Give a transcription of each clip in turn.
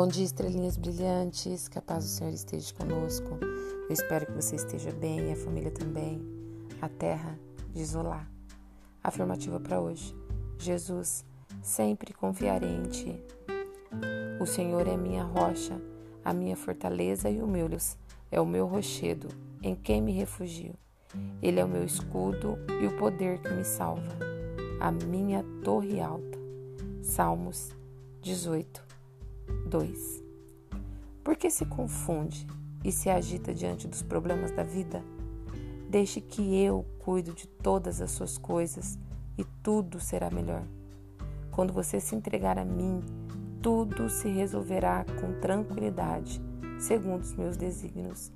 Bom dia, estrelinhas brilhantes. Que a paz do Senhor esteja conosco. Eu espero que você esteja bem e a família também. A terra de Isolá. Afirmativa para hoje. Jesus, sempre confiarei em ti. O Senhor é minha rocha, a minha fortaleza e o meu é o meu rochedo, em quem me refugio. Ele é o meu escudo e o poder que me salva, a minha torre alta. Salmos 18, 2. Por que se confunde e se agita diante dos problemas da vida? Deixe que eu cuido de todas as suas coisas e tudo será melhor. Quando você se entregar a mim, tudo se resolverá com tranquilidade, segundo os meus desígnios.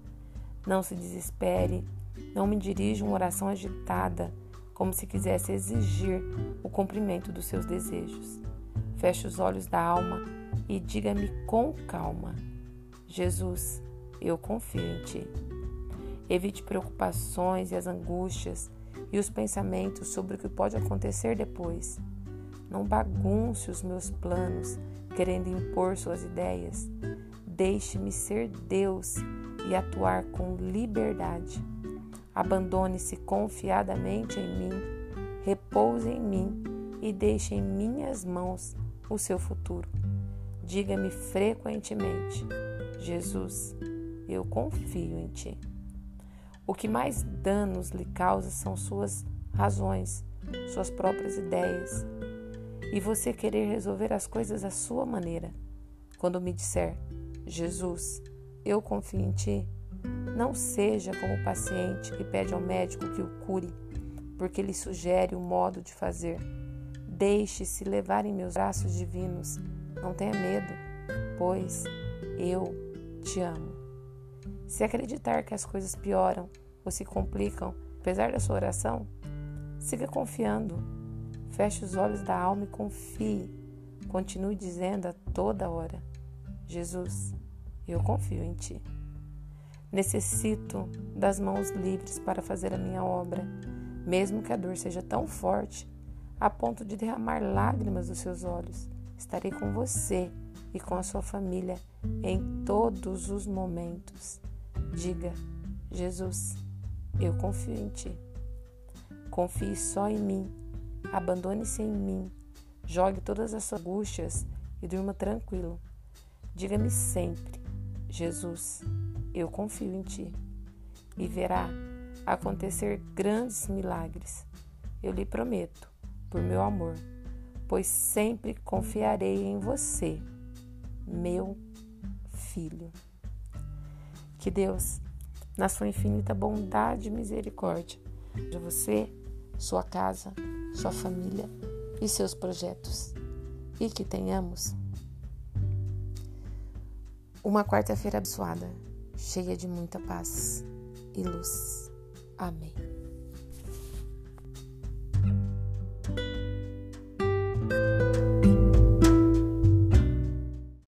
Não se desespere, não me dirija uma oração agitada, como se quisesse exigir o cumprimento dos seus desejos. Feche os olhos da alma e diga-me com calma: Jesus, eu confio em ti. Evite preocupações e as angústias e os pensamentos sobre o que pode acontecer depois. Não bagunce os meus planos querendo impor suas ideias. Deixe-me ser Deus e atuar com liberdade. Abandone-se confiadamente em mim, repouse em mim e deixe em minhas mãos o seu futuro. Diga-me frequentemente: Jesus, eu confio em ti. O que mais danos lhe causa são suas razões, suas próprias ideias, e você querer resolver as coisas à sua maneira. Quando me disser, Jesus, eu confio em ti, não seja como o paciente que pede ao médico que o cure, porque lhe sugere o modo de fazer Deixe-se levar em meus braços divinos. Não tenha medo, pois eu te amo. Se acreditar que as coisas pioram ou se complicam, apesar da sua oração, siga confiando. Feche os olhos da alma e confie. Continue dizendo a toda hora: Jesus, eu confio em ti. Necessito das mãos livres para fazer a minha obra, mesmo que a dor seja tão forte a ponto de derramar lágrimas dos seus olhos. Estarei com você e com a sua família em todos os momentos. Diga, Jesus, eu confio em ti. Confie só em mim. Abandone-se em mim. Jogue todas as suas angústias e durma tranquilo. Diga-me sempre, Jesus, eu confio em ti. E verá acontecer grandes milagres. Eu lhe prometo por meu amor, pois sempre confiarei em você, meu filho. Que Deus, na sua infinita bondade e misericórdia, de você, sua casa, sua família e seus projetos. E que tenhamos uma quarta-feira abençoada, cheia de muita paz e luz. Amém.